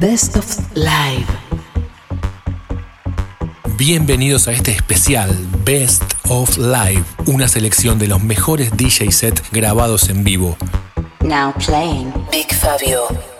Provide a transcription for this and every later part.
Best of Live. Bienvenidos a este especial Best of Live, una selección de los mejores DJ set grabados en vivo. Now playing Big Fabio.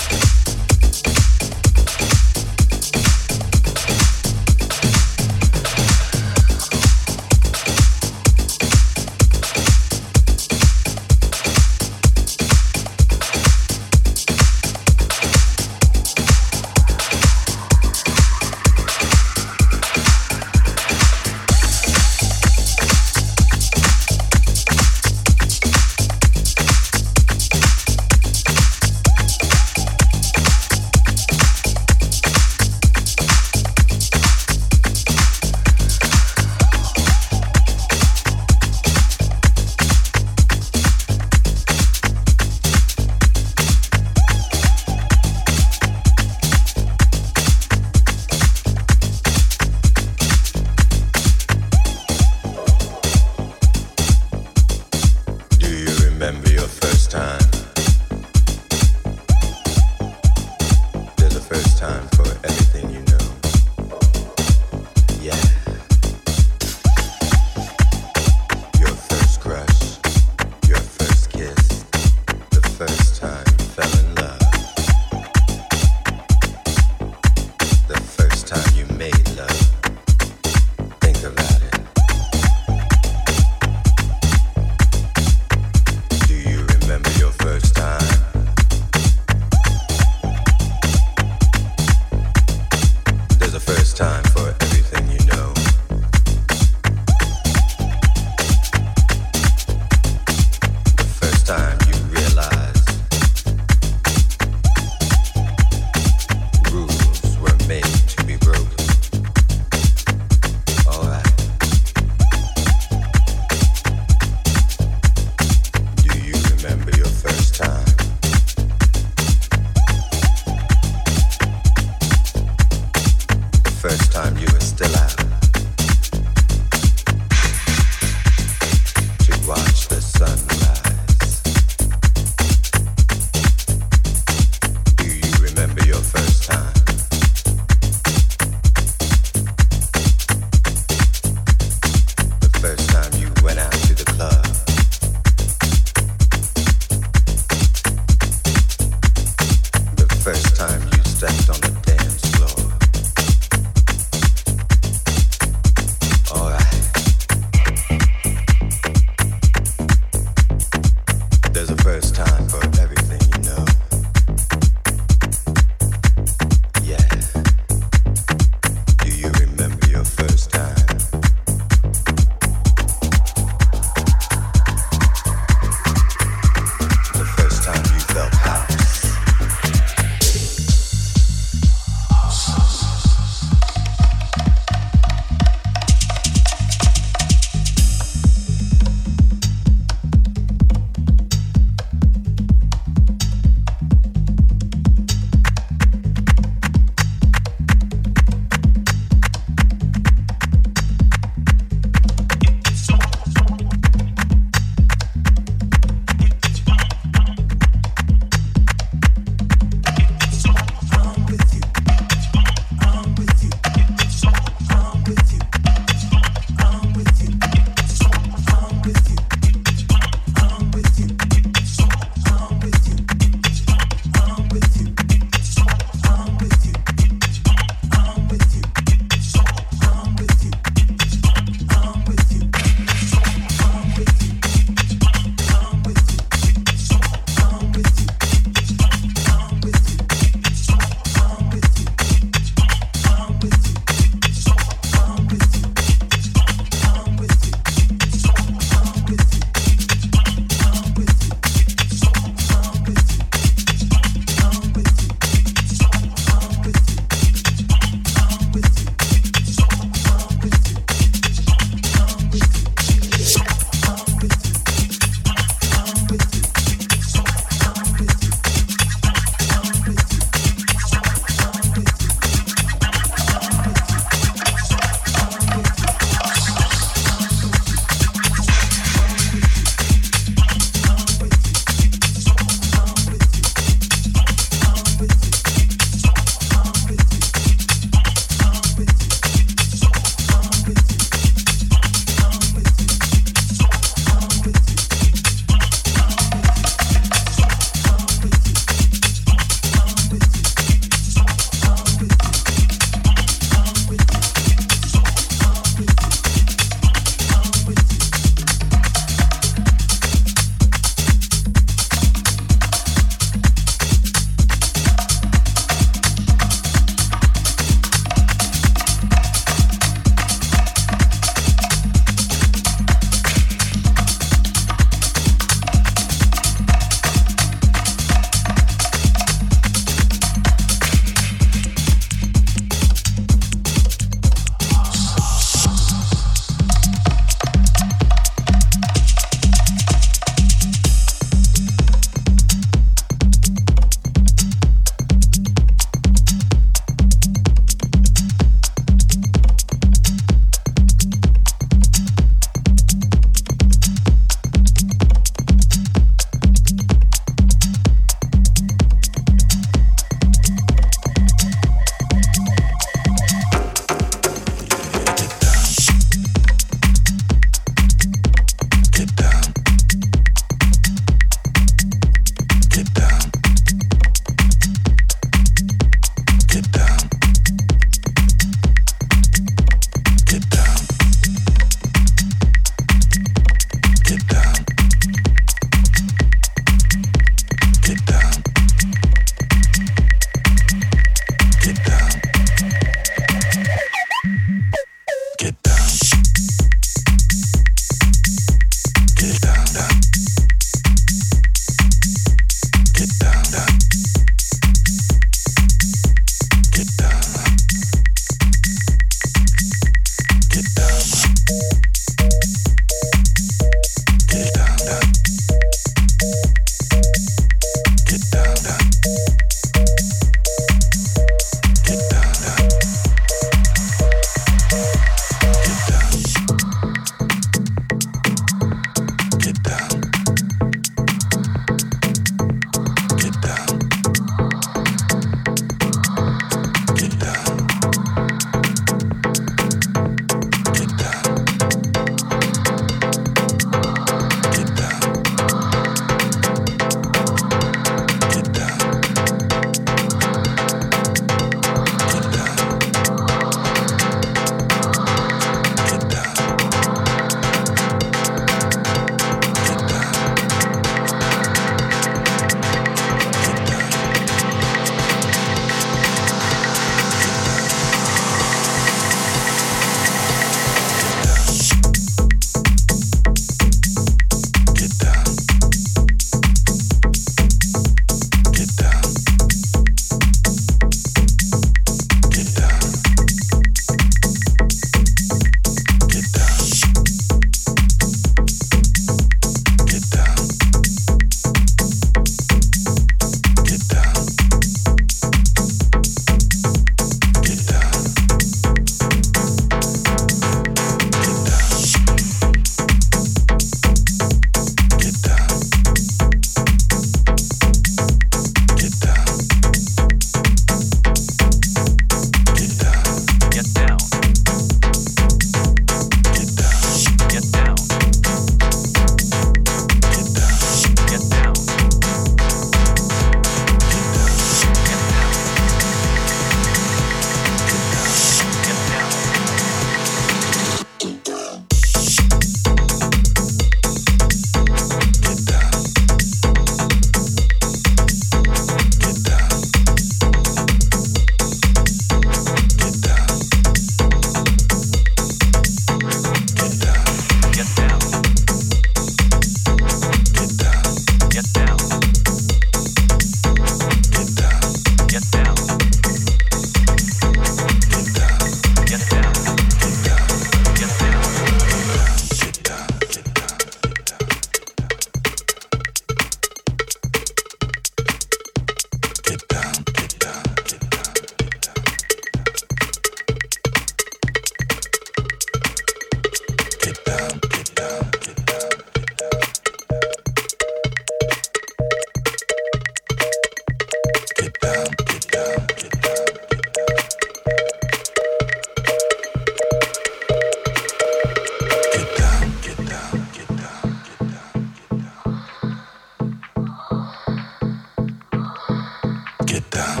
get down.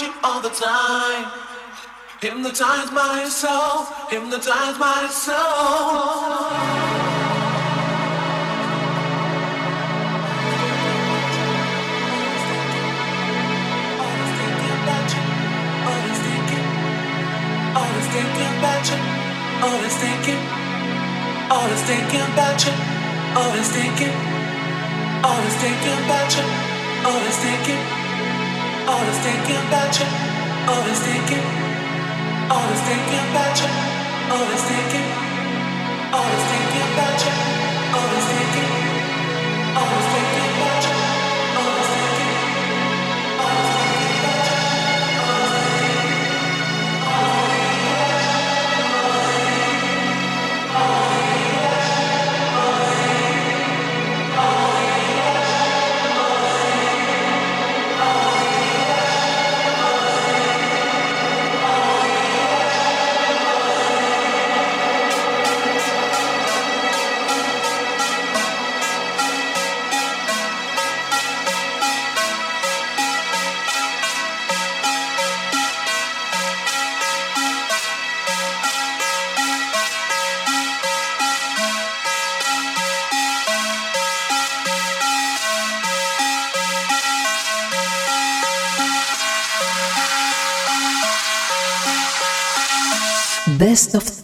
You all the time. Hypnotize my soul, hypnotize my soul. Always thinking, always thinking about you, always thinking, always thinking about you, always thinking, always thinking about you, always thinking, always thinking about you, always thinking, always thinking about you, always thinking, always thinking Best of